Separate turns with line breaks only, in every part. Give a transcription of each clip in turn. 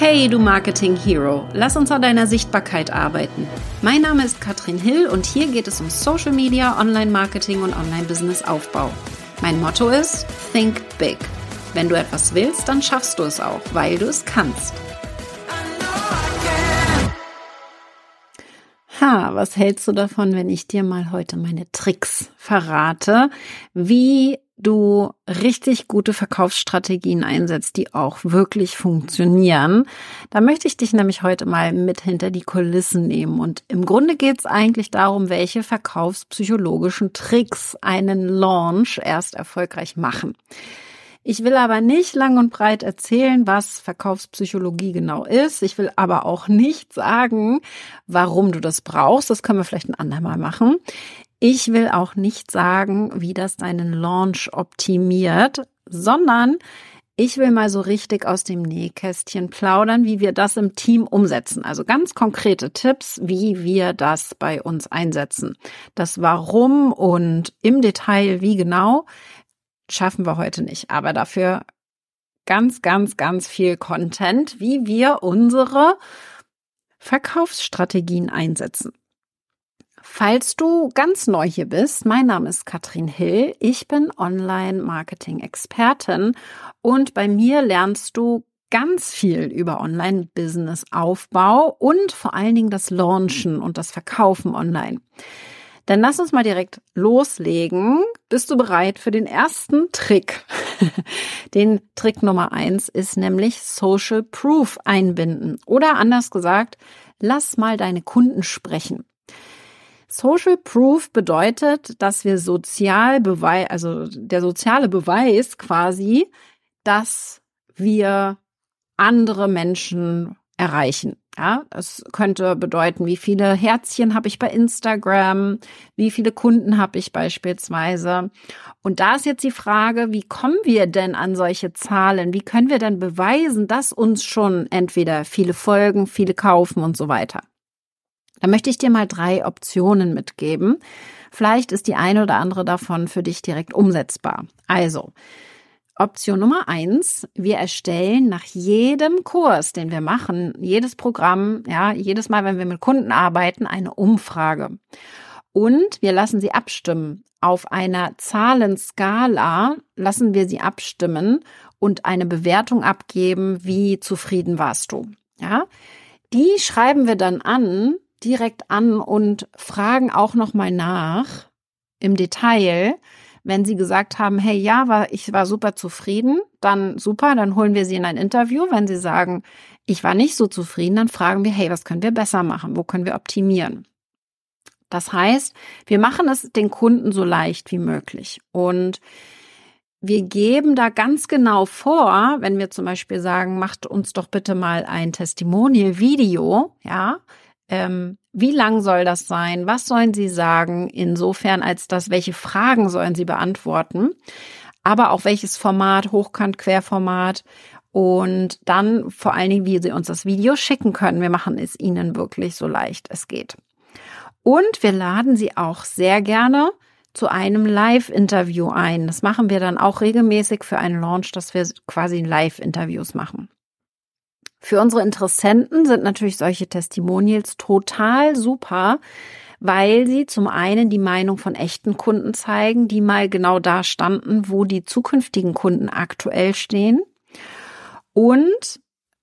Hey, du Marketing Hero, lass uns an deiner Sichtbarkeit arbeiten. Mein Name ist Katrin Hill und hier geht es um Social Media, Online Marketing und Online Business Aufbau. Mein Motto ist Think Big. Wenn du etwas willst, dann schaffst du es auch, weil du es kannst. Ha, was hältst du davon, wenn ich dir mal heute meine Tricks verrate, wie du richtig gute Verkaufsstrategien einsetzt, die auch wirklich funktionieren. Da möchte ich dich nämlich heute mal mit hinter die Kulissen nehmen. Und im Grunde geht es eigentlich darum, welche verkaufspsychologischen Tricks einen Launch erst erfolgreich machen. Ich will aber nicht lang und breit erzählen, was Verkaufspsychologie genau ist. Ich will aber auch nicht sagen, warum du das brauchst. Das können wir vielleicht ein andermal machen. Ich will auch nicht sagen, wie das deinen Launch optimiert, sondern ich will mal so richtig aus dem Nähkästchen plaudern, wie wir das im Team umsetzen. Also ganz konkrete Tipps, wie wir das bei uns einsetzen. Das Warum und im Detail wie genau schaffen wir heute nicht. Aber dafür ganz, ganz, ganz viel Content, wie wir unsere Verkaufsstrategien einsetzen. Falls du ganz neu hier bist, mein Name ist Katrin Hill. Ich bin Online-Marketing-Expertin und bei mir lernst du ganz viel über Online-Business-Aufbau und vor allen Dingen das Launchen und das Verkaufen online. Dann lass uns mal direkt loslegen. Bist du bereit für den ersten Trick? den Trick Nummer eins ist nämlich Social Proof einbinden. Oder anders gesagt, lass mal deine Kunden sprechen. Social Proof bedeutet, dass wir sozial beweis, also der soziale Beweis quasi, dass wir andere Menschen erreichen. Ja, das könnte bedeuten, wie viele Herzchen habe ich bei Instagram, wie viele Kunden habe ich beispielsweise. Und da ist jetzt die Frage, wie kommen wir denn an solche Zahlen? Wie können wir denn beweisen, dass uns schon entweder viele folgen, viele kaufen und so weiter? Da möchte ich dir mal drei Optionen mitgeben. Vielleicht ist die eine oder andere davon für dich direkt umsetzbar. Also, Option Nummer eins, wir erstellen nach jedem Kurs, den wir machen, jedes Programm, ja, jedes Mal, wenn wir mit Kunden arbeiten, eine Umfrage. Und wir lassen sie abstimmen. Auf einer Zahlenskala lassen wir sie abstimmen und eine Bewertung abgeben, wie zufrieden warst du. Ja, die schreiben wir dann an direkt an und fragen auch noch mal nach im Detail, wenn sie gesagt haben, hey, ja, war, ich war super zufrieden, dann super, dann holen wir sie in ein Interview. Wenn sie sagen, ich war nicht so zufrieden, dann fragen wir, hey, was können wir besser machen? Wo können wir optimieren? Das heißt, wir machen es den Kunden so leicht wie möglich. Und wir geben da ganz genau vor, wenn wir zum Beispiel sagen, macht uns doch bitte mal ein Testimonial-Video, ja, ähm, wie lang soll das sein? Was sollen Sie sagen? Insofern als das, welche Fragen sollen Sie beantworten? Aber auch welches Format, Hochkant, Querformat und dann vor allen Dingen, wie Sie uns das Video schicken können. Wir machen es Ihnen wirklich so leicht es geht. Und wir laden Sie auch sehr gerne zu einem Live-Interview ein. Das machen wir dann auch regelmäßig für einen Launch, dass wir quasi Live-Interviews machen. Für unsere Interessenten sind natürlich solche Testimonials total super, weil sie zum einen die Meinung von echten Kunden zeigen, die mal genau da standen, wo die zukünftigen Kunden aktuell stehen. Und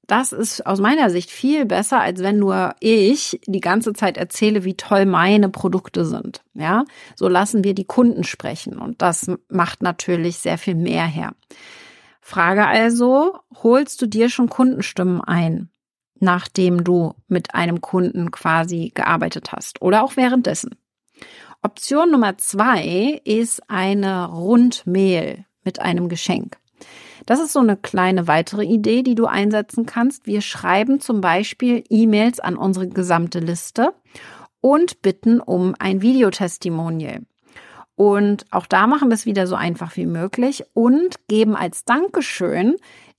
das ist aus meiner Sicht viel besser, als wenn nur ich die ganze Zeit erzähle, wie toll meine Produkte sind. Ja, so lassen wir die Kunden sprechen und das macht natürlich sehr viel mehr her. Frage also, holst du dir schon Kundenstimmen ein, nachdem du mit einem Kunden quasi gearbeitet hast oder auch währenddessen? Option Nummer zwei ist eine Rundmail mit einem Geschenk. Das ist so eine kleine weitere Idee, die du einsetzen kannst. Wir schreiben zum Beispiel E-Mails an unsere gesamte Liste und bitten um ein Videotestimonial. Und auch da machen wir es wieder so einfach wie möglich und geben als Dankeschön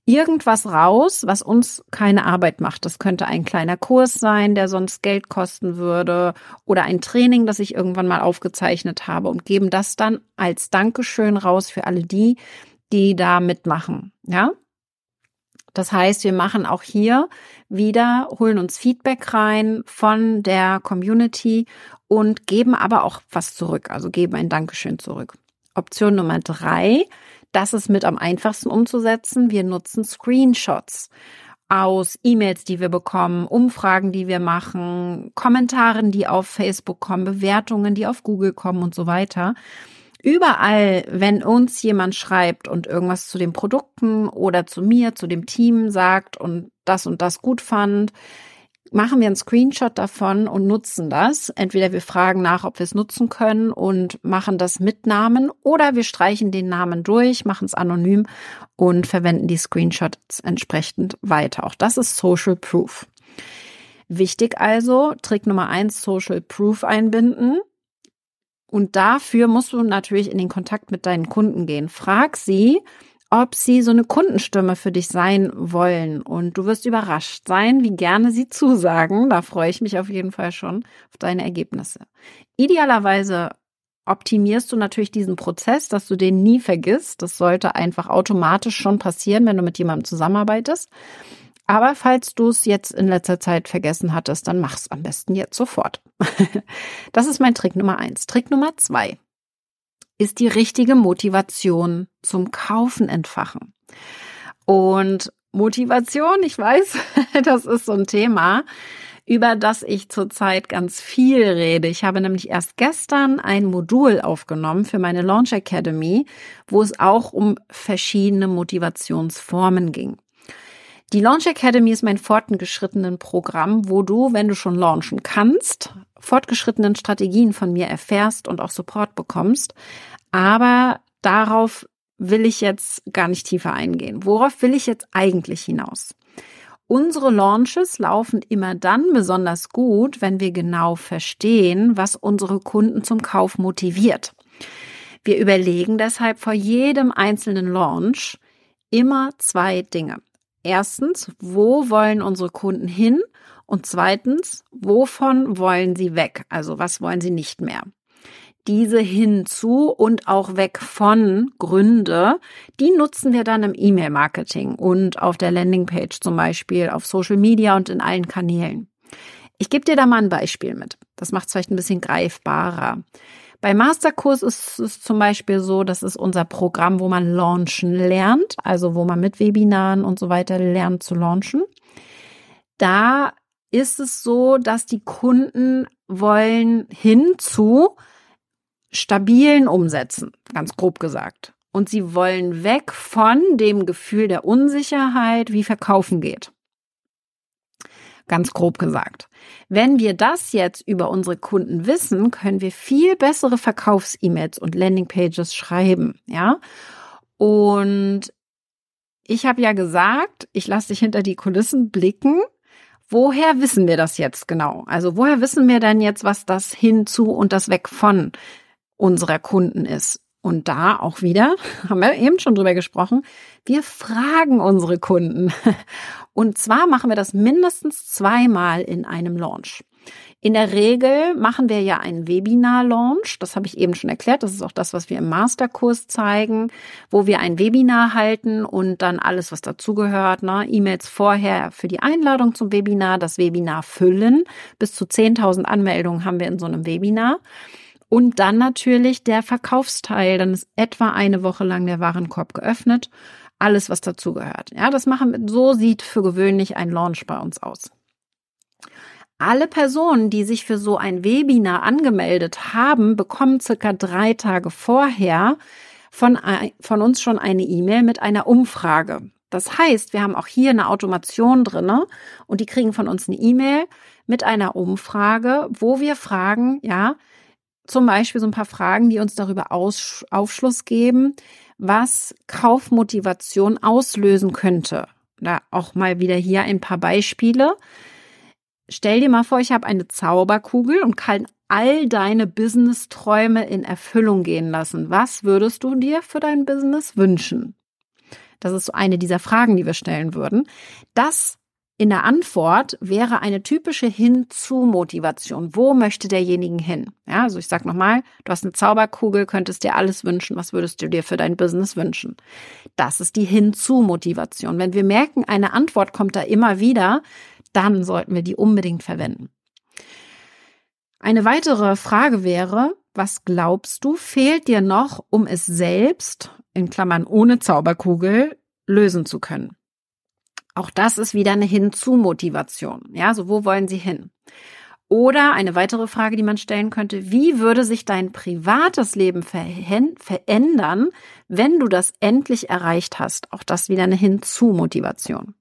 irgendwas raus, was uns keine Arbeit macht. Das könnte ein kleiner Kurs sein, der sonst Geld kosten würde oder ein Training, das ich irgendwann mal aufgezeichnet habe und geben das dann als Dankeschön raus für alle die, die da mitmachen. Ja? Das heißt, wir machen auch hier wieder, holen uns Feedback rein von der Community und geben aber auch was zurück, also geben ein Dankeschön zurück. Option Nummer drei, das ist mit am einfachsten umzusetzen. Wir nutzen Screenshots aus E-Mails, die wir bekommen, Umfragen, die wir machen, Kommentaren, die auf Facebook kommen, Bewertungen, die auf Google kommen und so weiter. Überall, wenn uns jemand schreibt und irgendwas zu den Produkten oder zu mir, zu dem Team sagt und das und das gut fand, machen wir einen Screenshot davon und nutzen das. Entweder wir fragen nach, ob wir es nutzen können und machen das mit Namen oder wir streichen den Namen durch, machen es anonym und verwenden die Screenshots entsprechend weiter. Auch das ist Social Proof. Wichtig also, Trick Nummer eins, Social Proof einbinden. Und dafür musst du natürlich in den Kontakt mit deinen Kunden gehen. Frag sie, ob sie so eine Kundenstimme für dich sein wollen. Und du wirst überrascht sein, wie gerne sie zusagen. Da freue ich mich auf jeden Fall schon auf deine Ergebnisse. Idealerweise optimierst du natürlich diesen Prozess, dass du den nie vergisst. Das sollte einfach automatisch schon passieren, wenn du mit jemandem zusammenarbeitest. Aber falls du es jetzt in letzter Zeit vergessen hattest, dann mach's am besten jetzt sofort. das ist mein Trick Nummer eins. Trick Nummer zwei ist die richtige Motivation zum Kaufen entfachen. Und Motivation, ich weiß, das ist so ein Thema, über das ich zurzeit ganz viel rede. Ich habe nämlich erst gestern ein Modul aufgenommen für meine Launch Academy, wo es auch um verschiedene Motivationsformen ging. Die Launch Academy ist mein fortgeschrittenen Programm, wo du, wenn du schon launchen kannst, fortgeschrittenen Strategien von mir erfährst und auch Support bekommst. Aber darauf will ich jetzt gar nicht tiefer eingehen. Worauf will ich jetzt eigentlich hinaus? Unsere Launches laufen immer dann besonders gut, wenn wir genau verstehen, was unsere Kunden zum Kauf motiviert. Wir überlegen deshalb vor jedem einzelnen Launch immer zwei Dinge. Erstens, wo wollen unsere Kunden hin? Und zweitens, wovon wollen sie weg? Also was wollen sie nicht mehr? Diese hinzu und auch weg von Gründe, die nutzen wir dann im E-Mail-Marketing und auf der Landingpage zum Beispiel, auf Social Media und in allen Kanälen. Ich gebe dir da mal ein Beispiel mit. Das macht es vielleicht ein bisschen greifbarer. Bei Masterkurs ist es zum Beispiel so, das ist unser Programm, wo man launchen lernt, also wo man mit Webinaren und so weiter lernt zu launchen. Da ist es so, dass die Kunden wollen hin zu stabilen Umsätzen, ganz grob gesagt. Und sie wollen weg von dem Gefühl der Unsicherheit, wie Verkaufen geht. Ganz grob gesagt. Wenn wir das jetzt über unsere Kunden wissen, können wir viel bessere Verkaufs-E-Mails und Landingpages schreiben, ja? Und ich habe ja gesagt, ich lasse dich hinter die Kulissen blicken. Woher wissen wir das jetzt genau? Also woher wissen wir denn jetzt, was das hinzu und das weg von unserer Kunden ist? Und da auch wieder, haben wir eben schon drüber gesprochen, wir fragen unsere Kunden. Und zwar machen wir das mindestens zweimal in einem Launch. In der Regel machen wir ja einen Webinar-Launch. Das habe ich eben schon erklärt. Das ist auch das, was wir im Masterkurs zeigen, wo wir ein Webinar halten und dann alles, was dazugehört, ne? E-Mails vorher für die Einladung zum Webinar, das Webinar füllen. Bis zu 10.000 Anmeldungen haben wir in so einem Webinar. Und dann natürlich der Verkaufsteil. Dann ist etwa eine Woche lang der Warenkorb geöffnet. Alles, was dazugehört. Ja, das machen, so sieht für gewöhnlich ein Launch bei uns aus. Alle Personen, die sich für so ein Webinar angemeldet haben, bekommen circa drei Tage vorher von, von uns schon eine E-Mail mit einer Umfrage. Das heißt, wir haben auch hier eine Automation drinne und die kriegen von uns eine E-Mail mit einer Umfrage, wo wir fragen, ja, zum Beispiel so ein paar Fragen, die uns darüber Aus Aufschluss geben, was Kaufmotivation auslösen könnte. Da auch mal wieder hier ein paar Beispiele. Stell dir mal vor, ich habe eine Zauberkugel und kann all deine Business-Träume in Erfüllung gehen lassen. Was würdest du dir für dein Business wünschen? Das ist so eine dieser Fragen, die wir stellen würden. Das in der Antwort wäre eine typische Hinzu-Motivation. Wo möchte derjenige hin? Ja, also ich sag nochmal, du hast eine Zauberkugel, könntest dir alles wünschen. Was würdest du dir für dein Business wünschen? Das ist die Hinzu-Motivation. Wenn wir merken, eine Antwort kommt da immer wieder, dann sollten wir die unbedingt verwenden. Eine weitere Frage wäre, was glaubst du, fehlt dir noch, um es selbst, in Klammern ohne Zauberkugel, lösen zu können? Auch das ist wieder eine Hinzu-Motivation. Ja, so wo wollen Sie hin? Oder eine weitere Frage, die man stellen könnte, wie würde sich dein privates Leben verändern, wenn du das endlich erreicht hast? Auch das wieder eine Hinzu-Motivation.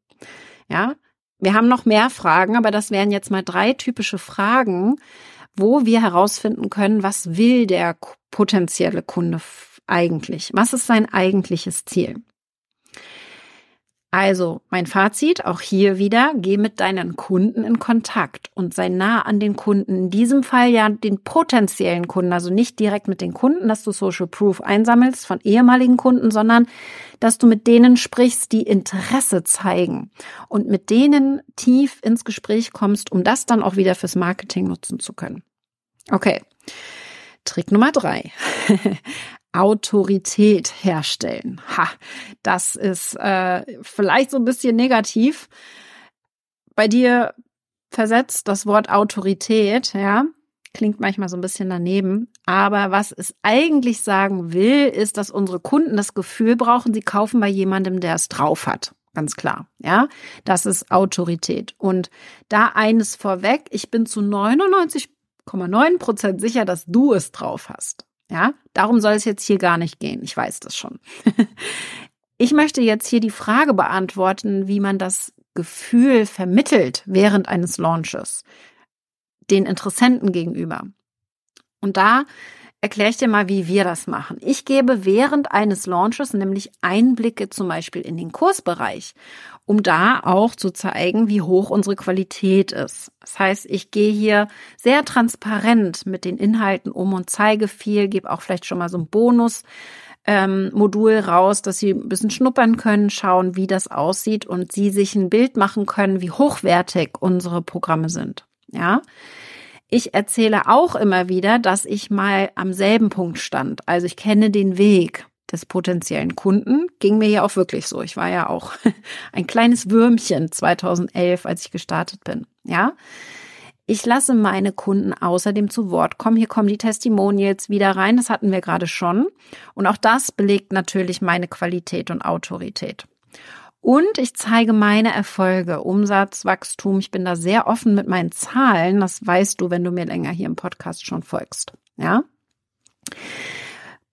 Ja, wir haben noch mehr Fragen, aber das wären jetzt mal drei typische Fragen, wo wir herausfinden können, was will der potenzielle Kunde eigentlich? Was ist sein eigentliches Ziel? Also mein Fazit, auch hier wieder, geh mit deinen Kunden in Kontakt und sei nah an den Kunden. In diesem Fall ja den potenziellen Kunden, also nicht direkt mit den Kunden, dass du Social Proof einsammelst von ehemaligen Kunden, sondern dass du mit denen sprichst, die Interesse zeigen und mit denen tief ins Gespräch kommst, um das dann auch wieder fürs Marketing nutzen zu können. Okay. Trick Nummer drei. Autorität herstellen. Ha, das ist äh, vielleicht so ein bisschen negativ. Bei dir versetzt das Wort Autorität, ja, klingt manchmal so ein bisschen daneben. Aber was es eigentlich sagen will, ist, dass unsere Kunden das Gefühl brauchen, sie kaufen bei jemandem, der es drauf hat. Ganz klar. Ja, das ist Autorität. Und da eines vorweg, ich bin zu 99,9 Prozent sicher, dass du es drauf hast. Ja, darum soll es jetzt hier gar nicht gehen. Ich weiß das schon. ich möchte jetzt hier die Frage beantworten, wie man das Gefühl vermittelt während eines Launches den Interessenten gegenüber. Und da erkläre ich dir mal, wie wir das machen. Ich gebe während eines Launches nämlich Einblicke zum Beispiel in den Kursbereich, um da auch zu zeigen, wie hoch unsere Qualität ist. Das heißt, ich gehe hier sehr transparent mit den Inhalten um und zeige viel, gebe auch vielleicht schon mal so ein Bonus. Ähm, Modul raus, dass sie ein bisschen schnuppern können, schauen, wie das aussieht und sie sich ein Bild machen können, wie hochwertig unsere Programme sind. Ja. Ich erzähle auch immer wieder, dass ich mal am selben Punkt stand. Also ich kenne den Weg des potenziellen Kunden. Ging mir ja auch wirklich so. Ich war ja auch ein kleines Würmchen 2011, als ich gestartet bin. Ja. Ich lasse meine Kunden außerdem zu Wort kommen. Hier kommen die Testimonials wieder rein. Das hatten wir gerade schon. Und auch das belegt natürlich meine Qualität und Autorität. Und ich zeige meine Erfolge, Umsatz, Wachstum. Ich bin da sehr offen mit meinen Zahlen. Das weißt du, wenn du mir länger hier im Podcast schon folgst. Ja.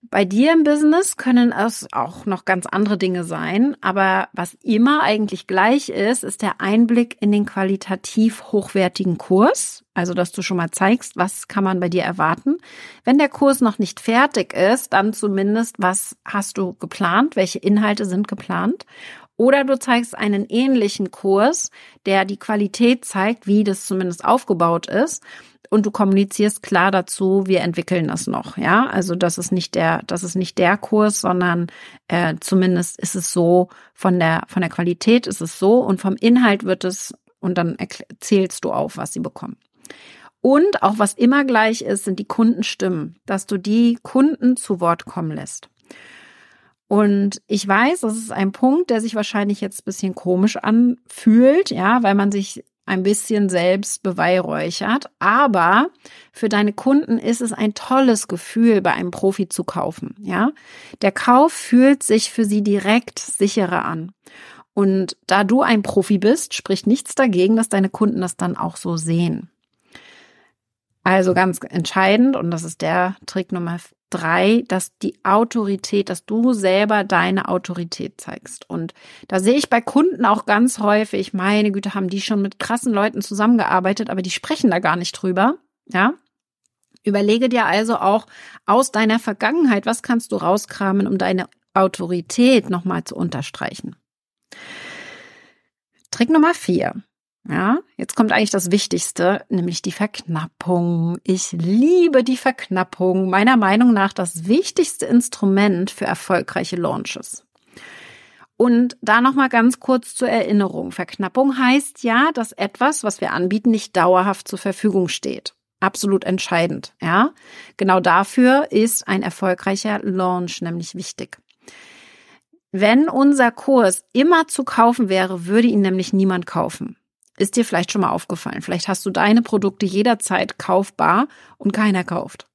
Bei dir im Business können es auch noch ganz andere Dinge sein, aber was immer eigentlich gleich ist, ist der Einblick in den qualitativ hochwertigen Kurs. Also, dass du schon mal zeigst, was kann man bei dir erwarten. Wenn der Kurs noch nicht fertig ist, dann zumindest, was hast du geplant, welche Inhalte sind geplant oder du zeigst einen ähnlichen Kurs, der die Qualität zeigt, wie das zumindest aufgebaut ist. Und du kommunizierst klar dazu, wir entwickeln das noch, ja. Also das ist nicht der, das ist nicht der Kurs, sondern äh, zumindest ist es so von der von der Qualität ist es so und vom Inhalt wird es und dann zählst du auf, was sie bekommen. Und auch was immer gleich ist, sind die Kundenstimmen, dass du die Kunden zu Wort kommen lässt. Und ich weiß, das ist ein Punkt, der sich wahrscheinlich jetzt ein bisschen komisch anfühlt, ja, weil man sich ein bisschen selbst beweihräuchert. Aber für deine Kunden ist es ein tolles Gefühl, bei einem Profi zu kaufen, ja. Der Kauf fühlt sich für sie direkt sicherer an. Und da du ein Profi bist, spricht nichts dagegen, dass deine Kunden das dann auch so sehen. Also ganz entscheidend, und das ist der Trick Nummer drei, dass die Autorität, dass du selber deine Autorität zeigst. Und da sehe ich bei Kunden auch ganz häufig, meine Güte, haben die schon mit krassen Leuten zusammengearbeitet, aber die sprechen da gar nicht drüber. Ja. Überlege dir also auch aus deiner Vergangenheit, was kannst du rauskramen, um deine Autorität nochmal zu unterstreichen. Trick Nummer vier. Ja, jetzt kommt eigentlich das Wichtigste, nämlich die Verknappung. Ich liebe die Verknappung. Meiner Meinung nach das wichtigste Instrument für erfolgreiche Launches. Und da nochmal ganz kurz zur Erinnerung. Verknappung heißt ja, dass etwas, was wir anbieten, nicht dauerhaft zur Verfügung steht. Absolut entscheidend, ja. Genau dafür ist ein erfolgreicher Launch nämlich wichtig. Wenn unser Kurs immer zu kaufen wäre, würde ihn nämlich niemand kaufen. Ist dir vielleicht schon mal aufgefallen. Vielleicht hast du deine Produkte jederzeit kaufbar und keiner kauft.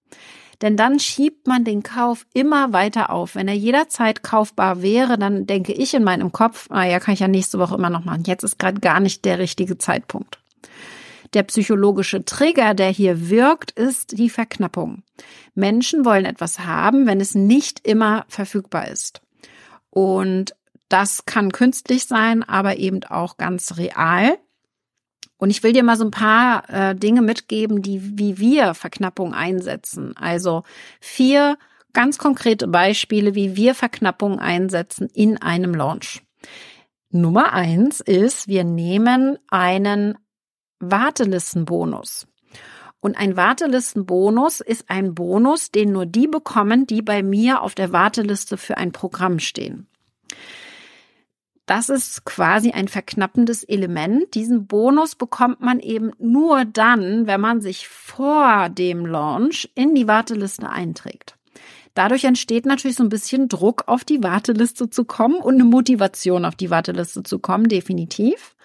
Denn dann schiebt man den Kauf immer weiter auf. Wenn er jederzeit kaufbar wäre, dann denke ich in meinem Kopf, ah ja, kann ich ja nächste Woche immer noch machen. Jetzt ist gerade gar nicht der richtige Zeitpunkt. Der psychologische Trigger, der hier wirkt, ist die Verknappung. Menschen wollen etwas haben, wenn es nicht immer verfügbar ist. Und das kann künstlich sein, aber eben auch ganz real. Und ich will dir mal so ein paar äh, Dinge mitgeben, die wie wir Verknappung einsetzen. Also vier ganz konkrete Beispiele, wie wir Verknappung einsetzen in einem Launch. Nummer eins ist, wir nehmen einen Wartelistenbonus. Und ein Wartelistenbonus ist ein Bonus, den nur die bekommen, die bei mir auf der Warteliste für ein Programm stehen. Das ist quasi ein verknappendes Element. Diesen Bonus bekommt man eben nur dann, wenn man sich vor dem Launch in die Warteliste einträgt. Dadurch entsteht natürlich so ein bisschen Druck, auf die Warteliste zu kommen und eine Motivation, auf die Warteliste zu kommen, definitiv.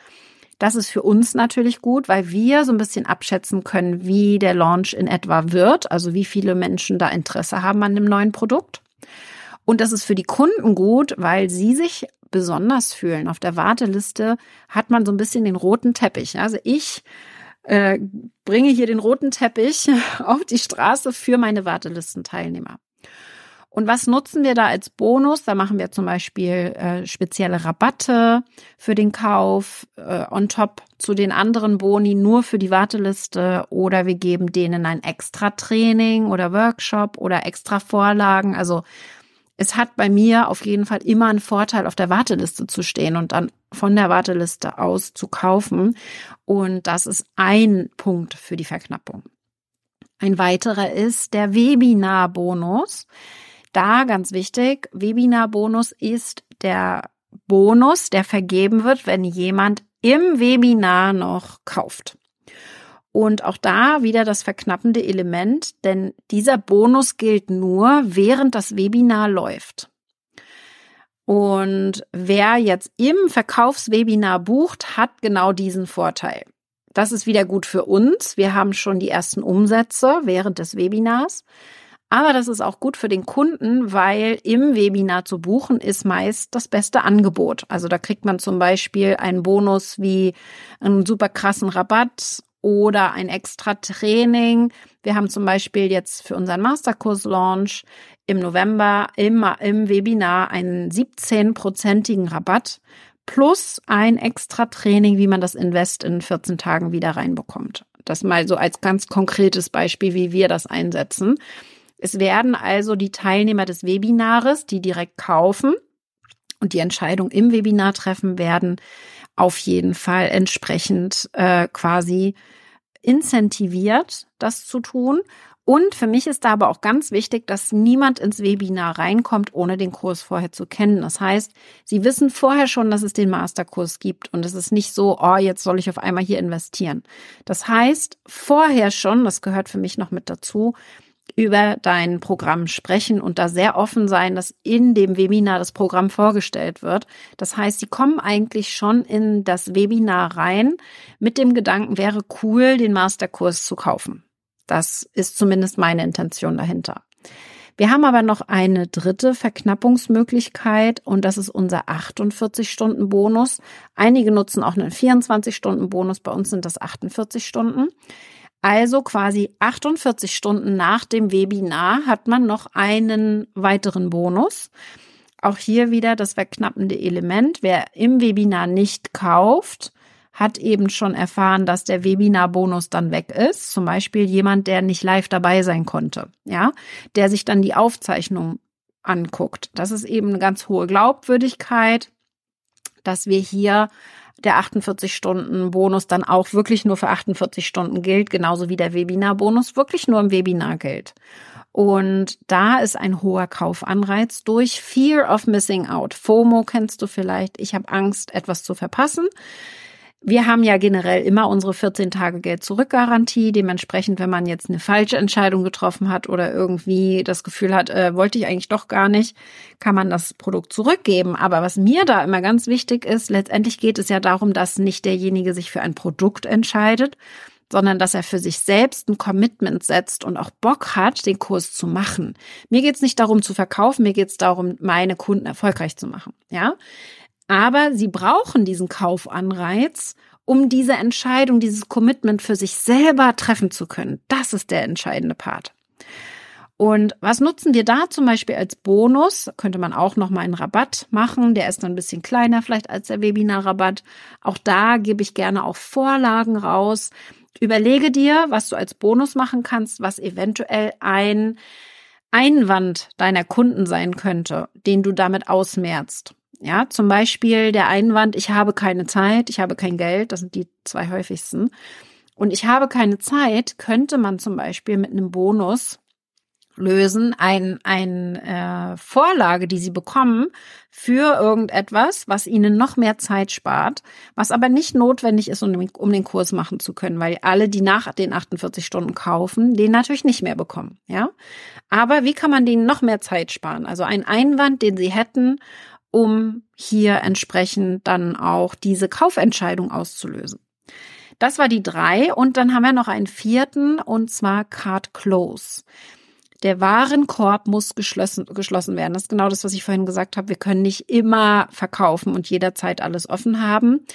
Das ist für uns natürlich gut, weil wir so ein bisschen abschätzen können, wie der Launch in etwa wird, also wie viele Menschen da Interesse haben an dem neuen Produkt. Und das ist für die Kunden gut, weil sie sich besonders fühlen. Auf der Warteliste hat man so ein bisschen den roten Teppich. Also ich äh, bringe hier den roten Teppich auf die Straße für meine Wartelistenteilnehmer. Und was nutzen wir da als Bonus? Da machen wir zum Beispiel äh, spezielle Rabatte für den Kauf äh, on top zu den anderen Boni nur für die Warteliste oder wir geben denen ein extra Training oder Workshop oder extra Vorlagen. Also es hat bei mir auf jeden Fall immer einen Vorteil, auf der Warteliste zu stehen und dann von der Warteliste aus zu kaufen. Und das ist ein Punkt für die Verknappung. Ein weiterer ist der Webinar-Bonus. Da ganz wichtig, Webinar-Bonus ist der Bonus, der vergeben wird, wenn jemand im Webinar noch kauft. Und auch da wieder das verknappende Element, denn dieser Bonus gilt nur, während das Webinar läuft. Und wer jetzt im Verkaufswebinar bucht, hat genau diesen Vorteil. Das ist wieder gut für uns. Wir haben schon die ersten Umsätze während des Webinars. Aber das ist auch gut für den Kunden, weil im Webinar zu buchen ist meist das beste Angebot. Also da kriegt man zum Beispiel einen Bonus wie einen super krassen Rabatt oder ein extra Training. Wir haben zum Beispiel jetzt für unseren Masterkurs-Launch im November immer im Webinar einen 17-prozentigen Rabatt plus ein extra Training, wie man das Invest in 14 Tagen wieder reinbekommt. Das mal so als ganz konkretes Beispiel, wie wir das einsetzen. Es werden also die Teilnehmer des Webinares, die direkt kaufen und die Entscheidung im Webinar treffen werden, auf jeden Fall entsprechend äh, quasi incentiviert, das zu tun. Und für mich ist da aber auch ganz wichtig, dass niemand ins Webinar reinkommt, ohne den Kurs vorher zu kennen. Das heißt, Sie wissen vorher schon, dass es den Masterkurs gibt und es ist nicht so, oh, jetzt soll ich auf einmal hier investieren. Das heißt, vorher schon, das gehört für mich noch mit dazu, über dein Programm sprechen und da sehr offen sein, dass in dem Webinar das Programm vorgestellt wird. Das heißt, sie kommen eigentlich schon in das Webinar rein mit dem Gedanken, wäre cool, den Masterkurs zu kaufen. Das ist zumindest meine Intention dahinter. Wir haben aber noch eine dritte Verknappungsmöglichkeit und das ist unser 48-Stunden-Bonus. Einige nutzen auch einen 24-Stunden-Bonus, bei uns sind das 48 Stunden. Also quasi 48 Stunden nach dem Webinar hat man noch einen weiteren Bonus. Auch hier wieder das verknappende Element. Wer im Webinar nicht kauft, hat eben schon erfahren, dass der Webinar-Bonus dann weg ist. Zum Beispiel jemand, der nicht live dabei sein konnte, ja, der sich dann die Aufzeichnung anguckt. Das ist eben eine ganz hohe Glaubwürdigkeit, dass wir hier der 48-Stunden-Bonus dann auch wirklich nur für 48 Stunden gilt, genauso wie der Webinar-Bonus wirklich nur im Webinar gilt. Und da ist ein hoher Kaufanreiz durch Fear of Missing Out. FOMO kennst du vielleicht. Ich habe Angst, etwas zu verpassen. Wir haben ja generell immer unsere 14 Tage Geld zurück Garantie. Dementsprechend, wenn man jetzt eine falsche Entscheidung getroffen hat oder irgendwie das Gefühl hat, äh, wollte ich eigentlich doch gar nicht, kann man das Produkt zurückgeben. Aber was mir da immer ganz wichtig ist, letztendlich geht es ja darum, dass nicht derjenige sich für ein Produkt entscheidet, sondern dass er für sich selbst ein Commitment setzt und auch Bock hat, den Kurs zu machen. Mir geht's nicht darum zu verkaufen, mir geht's darum, meine Kunden erfolgreich zu machen. Ja, aber sie brauchen diesen Kaufanreiz, um diese Entscheidung, dieses Commitment für sich selber treffen zu können. Das ist der entscheidende Part. Und was nutzen wir da zum Beispiel als Bonus? Könnte man auch noch mal einen Rabatt machen. Der ist dann ein bisschen kleiner vielleicht als der Webinarrabatt. Auch da gebe ich gerne auch Vorlagen raus. Überlege dir, was du als Bonus machen kannst, was eventuell ein Einwand deiner Kunden sein könnte, den du damit ausmerzt. Ja, zum Beispiel der Einwand, ich habe keine Zeit, ich habe kein Geld, das sind die zwei häufigsten. Und ich habe keine Zeit, könnte man zum Beispiel mit einem Bonus lösen, ein, ein äh, Vorlage, die sie bekommen für irgendetwas, was ihnen noch mehr Zeit spart, was aber nicht notwendig ist, um, um den Kurs machen zu können, weil alle, die nach den 48 Stunden kaufen, den natürlich nicht mehr bekommen, ja. Aber wie kann man denen noch mehr Zeit sparen? Also ein Einwand, den sie hätten, um hier entsprechend dann auch diese Kaufentscheidung auszulösen. Das war die drei und dann haben wir noch einen vierten und zwar Card Close. Der Warenkorb muss geschlossen, geschlossen werden. Das ist genau das, was ich vorhin gesagt habe. Wir können nicht immer verkaufen und jederzeit alles offen haben.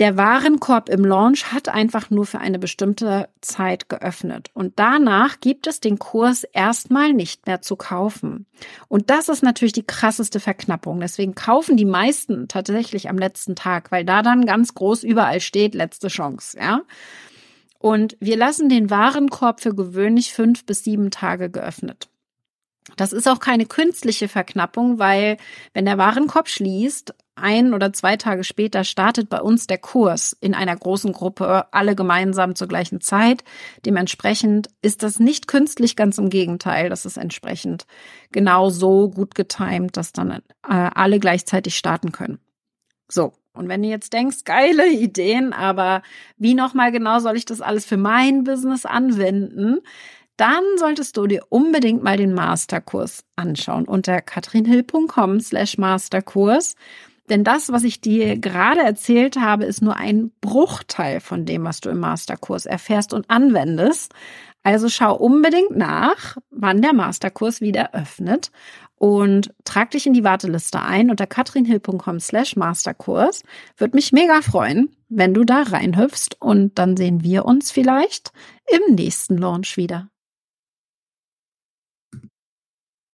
Der Warenkorb im Launch hat einfach nur für eine bestimmte Zeit geöffnet. Und danach gibt es den Kurs erstmal nicht mehr zu kaufen. Und das ist natürlich die krasseste Verknappung. Deswegen kaufen die meisten tatsächlich am letzten Tag, weil da dann ganz groß überall steht, letzte Chance, ja. Und wir lassen den Warenkorb für gewöhnlich fünf bis sieben Tage geöffnet. Das ist auch keine künstliche Verknappung, weil wenn der Warenkorb schließt, ein oder zwei Tage später startet bei uns der Kurs in einer großen Gruppe, alle gemeinsam zur gleichen Zeit. Dementsprechend ist das nicht künstlich, ganz im Gegenteil. Das ist entsprechend genau so gut getimt, dass dann äh, alle gleichzeitig starten können. So. Und wenn du jetzt denkst, geile Ideen, aber wie nochmal genau soll ich das alles für mein Business anwenden? Dann solltest du dir unbedingt mal den Masterkurs anschauen unter katrinhill.com slash Masterkurs. Denn das, was ich dir gerade erzählt habe, ist nur ein Bruchteil von dem, was du im Masterkurs erfährst und anwendest. Also schau unbedingt nach, wann der Masterkurs wieder öffnet und trag dich in die Warteliste ein unter katrinhill.com slash Masterkurs. Würde mich mega freuen, wenn du da reinhüpfst und dann sehen wir uns vielleicht im nächsten Launch wieder.